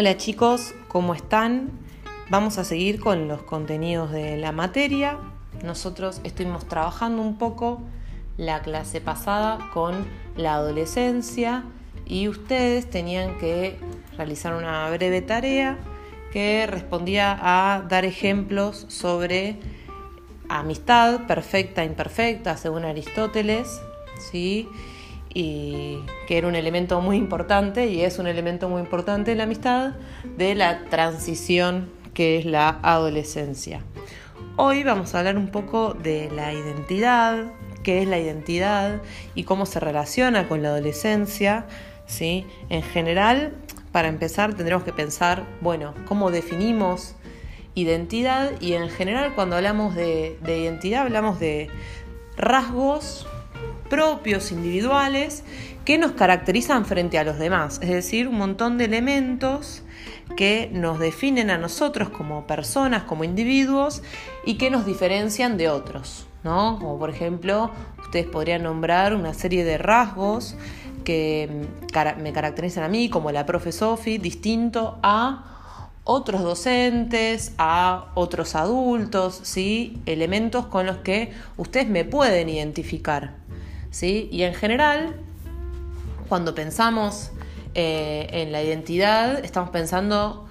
Hola chicos, ¿cómo están? Vamos a seguir con los contenidos de la materia. Nosotros estuvimos trabajando un poco la clase pasada con la adolescencia y ustedes tenían que realizar una breve tarea que respondía a dar ejemplos sobre amistad perfecta, imperfecta, según Aristóteles, ¿sí? Y que era un elemento muy importante y es un elemento muy importante en la amistad de la transición que es la adolescencia. Hoy vamos a hablar un poco de la identidad, qué es la identidad y cómo se relaciona con la adolescencia. ¿sí? En general, para empezar, tendremos que pensar, bueno, cómo definimos identidad y en general cuando hablamos de, de identidad hablamos de rasgos propios, individuales, que nos caracterizan frente a los demás, es decir, un montón de elementos que nos definen a nosotros como personas, como individuos y que nos diferencian de otros, ¿no? Como por ejemplo, ustedes podrían nombrar una serie de rasgos que me caracterizan a mí, como la profe Sofi, distinto a otros docentes, a otros adultos, ¿sí? elementos con los que ustedes me pueden identificar. ¿Sí? Y en general, cuando pensamos eh, en la identidad, estamos pensando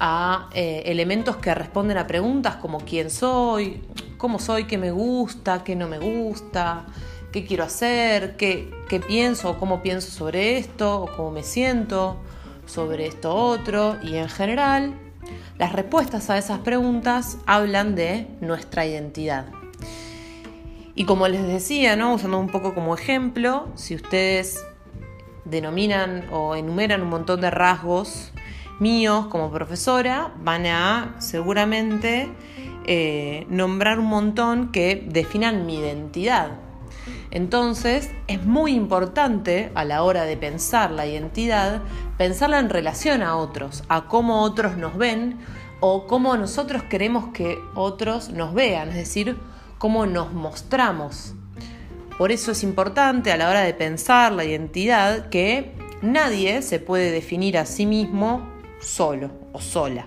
a eh, elementos que responden a preguntas como quién soy, cómo soy, qué me gusta, qué no me gusta, qué quiero hacer, qué, qué pienso o cómo pienso sobre esto o cómo me siento sobre esto otro. Y en general, las respuestas a esas preguntas hablan de nuestra identidad. Y como les decía, ¿no? usando un poco como ejemplo, si ustedes denominan o enumeran un montón de rasgos míos como profesora, van a seguramente eh, nombrar un montón que definan mi identidad. Entonces, es muy importante a la hora de pensar la identidad, pensarla en relación a otros, a cómo otros nos ven o cómo nosotros queremos que otros nos vean, es decir, cómo nos mostramos. Por eso es importante a la hora de pensar la identidad que nadie se puede definir a sí mismo solo o sola.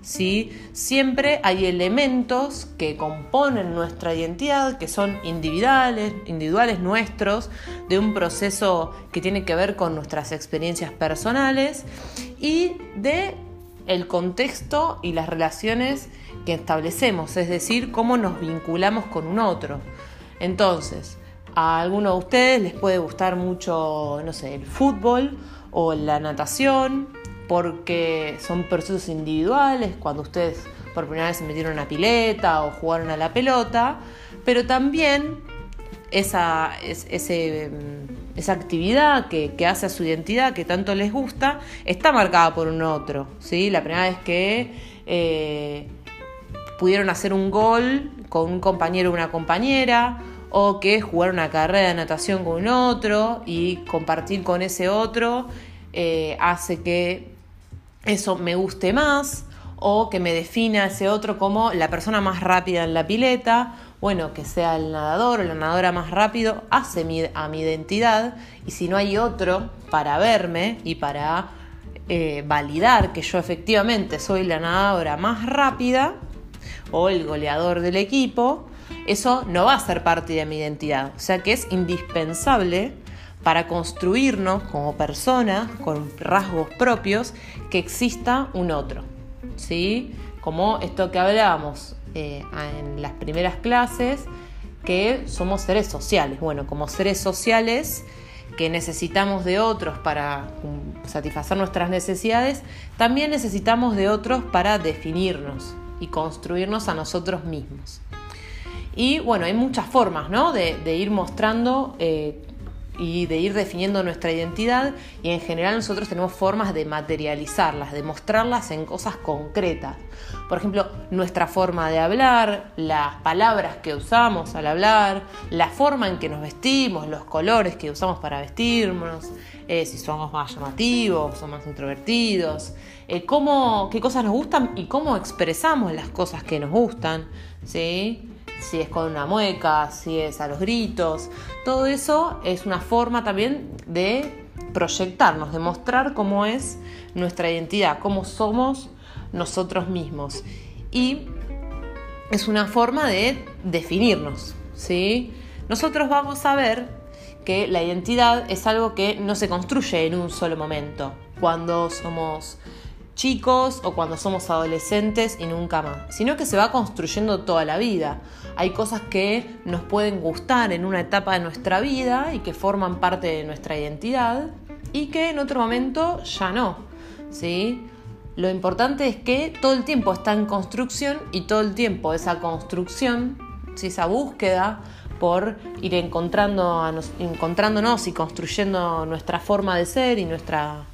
¿sí? Siempre hay elementos que componen nuestra identidad, que son individuales, individuales nuestros, de un proceso que tiene que ver con nuestras experiencias personales y de el contexto y las relaciones que establecemos, es decir, cómo nos vinculamos con un otro. Entonces, a algunos de ustedes les puede gustar mucho, no sé, el fútbol o la natación, porque son procesos individuales, cuando ustedes por primera vez se metieron en una pileta o jugaron a la pelota, pero también esa, ese, mm, esa actividad que, hace a su identidad, que tanto les gusta, está marcada por un otro. ¿sí? La primera vez que eh, pudieron hacer un gol con un compañero o una compañera, o que jugar una carrera de natación con un otro y compartir con ese otro eh, hace que eso me guste más o que me defina ese otro como la persona más rápida en la pileta, bueno, que sea el nadador o la nadadora más rápido, hace a mi identidad y si no hay otro para verme y para eh, validar que yo efectivamente soy la nadadora más rápida o el goleador del equipo, eso no va a ser parte de mi identidad. O sea que es indispensable para construirnos como personas con rasgos propios que exista un otro. ¿sí? Como esto que hablábamos eh, en las primeras clases, que somos seres sociales. Bueno, como seres sociales que necesitamos de otros para satisfacer nuestras necesidades, también necesitamos de otros para definirnos y construirnos a nosotros mismos. Y bueno, hay muchas formas ¿no? de, ir mostrando eh, y de ir definiendo nuestra identidad y en general nosotros tenemos formas de materializarlas, de mostrarlas en cosas concretas. Por ejemplo, nuestra forma de hablar, las palabras que usamos al hablar, la forma en que nos vestimos, los colores que usamos para vestirnos, eh, si somos más llamativos o más introvertidos, eh, cómo, qué cosas nos gustan y cómo expresamos las cosas que nos gustan, si es con una mueca, si es a los gritos, todo eso es una forma también de proyectarnos, de mostrar cómo es nuestra identidad, cómo somos nosotros mismos. Y es una forma de definirnos, ¿sí? Nosotros vamos a ver que la identidad es algo que no se construye en un solo momento, cuando somos chicos o cuando somos adolescentes y nunca más, sino que se va construyendo toda la vida. Hay cosas que nos pueden gustar en una etapa de nuestra vida y que forman parte de nuestra identidad y que en otro momento ya no. ¿sí? Lo importante es que todo el tiempo está en construcción y todo el tiempo esa construcción, esa búsqueda por ir encontrándonos, encontrándonos y construyendo nuestra forma de ser y nuestra,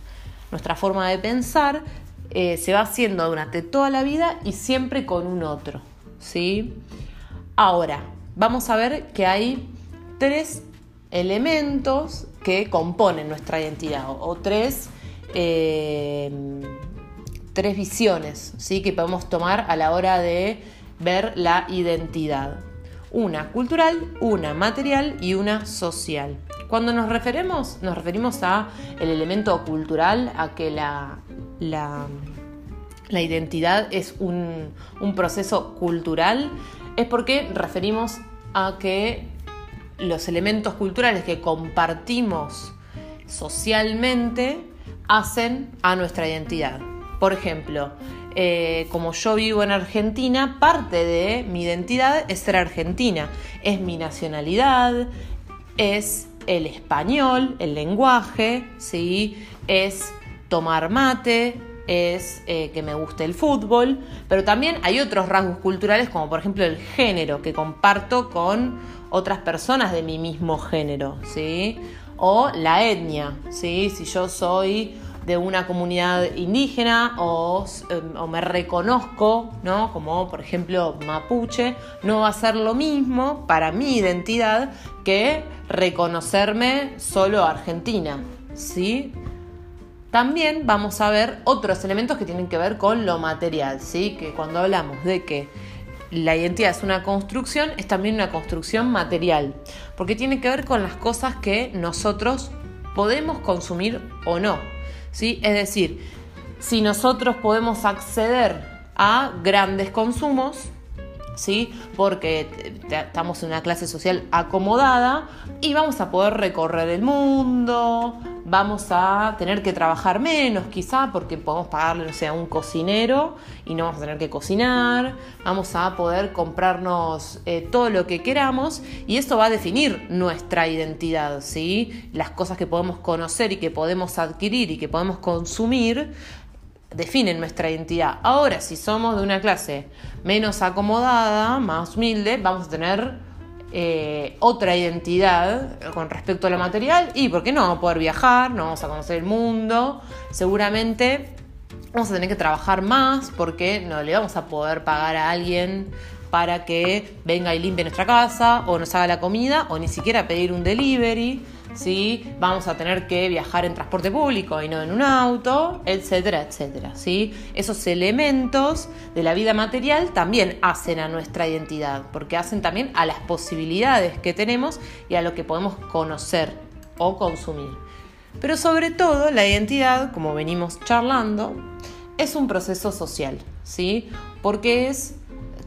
nuestra forma de pensar, eh, se va haciendo durante toda la vida y siempre con un otro. ¿sí? Ahora, vamos a ver que hay tres elementos que componen nuestra identidad o, tres eh, tres visiones ¿sí? que podemos tomar a la hora de ver la identidad. Una cultural, una material y una social. Cuando nos referimos, nos referimos a el elemento cultural, a que la, la, identidad es un, un proceso cultural, es porque referimos a que los elementos culturales que compartimos socialmente hacen a nuestra identidad. Por ejemplo, eh, como yo vivo en Argentina, parte de mi identidad es ser argentina. Es mi nacionalidad, es el español, el lenguaje, ¿sí? es tomar mate, es eh, que me guste el fútbol, pero también hay otros rasgos culturales como por ejemplo el género que comparto con otras personas de mi mismo género, ¿sí? O la etnia, ¿sí? Si yo soy de una comunidad indígena em, o, me reconozco, ¿no? Como por ejemplo mapuche, no va a ser lo mismo para mi identidad que reconocerme solo argentina, ¿sí? También vamos a ver otros elementos que tienen que ver con lo material, ¿sí? Que cuando hablamos de que la identidad es una construcción, es también una construcción material, porque tiene que ver con las cosas que nosotros podemos consumir o no. ¿sí? Es decir, si nosotros podemos acceder a grandes consumos, ¿sí? Porque estamos en una clase social acomodada y vamos a poder recorrer el mundo, vamos a tener que trabajar menos quizá porque podemos pagarle, no sé, a un cocinero y no vamos a tener que cocinar, vamos a poder comprarnos eh, todo lo que queramos y eso va a definir nuestra identidad, ¿sí? Las cosas que podemos conocer y que podemos adquirir y que podemos consumir definen nuestra identidad. Ahora, si somos de una clase menos acomodada, más humilde, vamos a tener eh, otra identidad con respecto a lo material y, ¿por qué no? Vamos a poder viajar, no vamos a conocer el mundo, seguramente vamos a tener que trabajar más porque no le vamos a poder pagar a alguien para que venga y limpie nuestra casa o nos haga la comida o ni siquiera pedir un delivery. ¿Sí? Vamos a tener que viajar en transporte público y no en un auto, etcétera, etcétera, ¿sí? Esos elementos de la vida material también hacen a nuestra identidad, porque hacen también a las posibilidades que tenemos y a lo que podemos conocer o consumir. Pero sobre todo, la identidad, como venimos charlando, es un proceso social, ¿sí? Porque es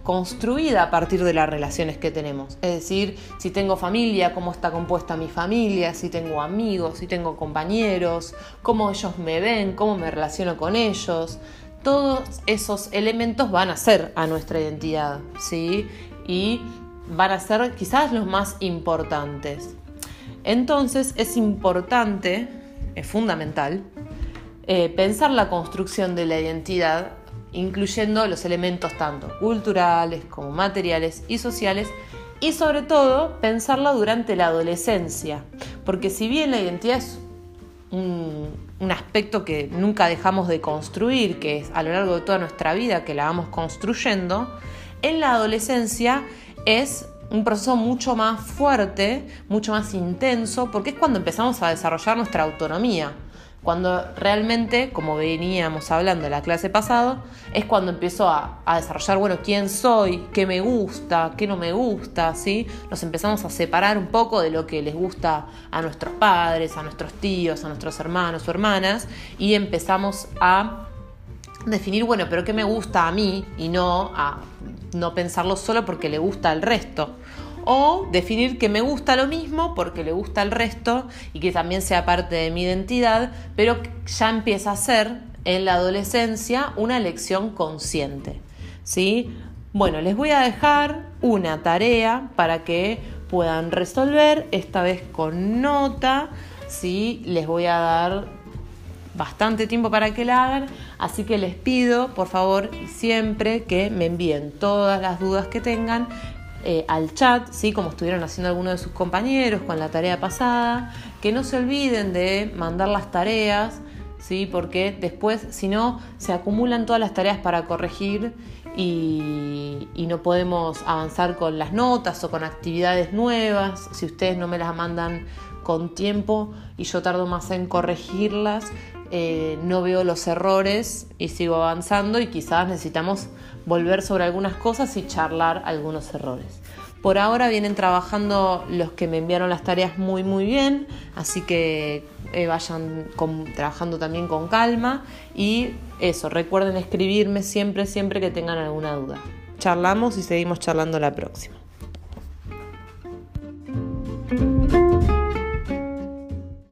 construida a partir de las relaciones que tenemos. Es decir, si tengo familia, cómo está compuesta mi familia, si tengo amigos, si tengo compañeros, cómo ellos me ven, cómo me relaciono con ellos. Todos esos elementos van a ser a nuestra identidad, ¿sí? Y van a ser quizás los más importantes. Entonces es importante, es fundamental, eh, pensar la construcción de la identidad incluyendo los elementos tanto culturales como materiales y sociales y sobre todo pensarla durante la adolescencia, porque si bien la identidad es un, aspecto que nunca dejamos de construir, que es a lo largo de toda nuestra vida que la vamos construyendo, en la adolescencia es un proceso mucho más fuerte, mucho más intenso, porque es cuando empezamos a desarrollar nuestra autonomía. Cuando realmente, como veníamos hablando en la clase pasada, es cuando empiezo a, desarrollar, bueno, quién soy, qué me gusta, qué no me gusta, ¿sí? Nos empezamos a separar un poco de lo que les gusta a nuestros padres, a nuestros tíos, a nuestros hermanos o hermanas, y empezamos a definir, bueno, pero qué me gusta a mí y no a no pensarlo solo porque le gusta al resto o definir que me gusta lo mismo porque le gusta el resto y que también sea parte de mi identidad, pero ya empieza a ser en la adolescencia una elección consciente. ¿sí? Bueno, les voy a dejar una tarea para que puedan resolver, esta vez con nota, ¿sí? les voy a dar bastante tiempo para que la hagan, así que les pido por favor siempre que me envíen todas las dudas que tengan eh, al chat, ¿sí? como estuvieron haciendo algunos de sus compañeros con la tarea pasada, que no se olviden de mandar las tareas, ¿sí? porque después, si no, se acumulan todas las tareas para corregir y, no podemos avanzar con las notas o con actividades nuevas. Si ustedes no me las mandan con tiempo y yo tardo más en corregirlas, eh, no veo los errores y sigo avanzando y quizás necesitamos volver sobre algunas cosas y charlar algunos errores. Por ahora vienen trabajando los que me enviaron las tareas muy muy bien, así que eh, vayan trabajando también con calma y eso, recuerden escribirme siempre, siempre que tengan alguna duda. Charlamos y seguimos charlando la próxima.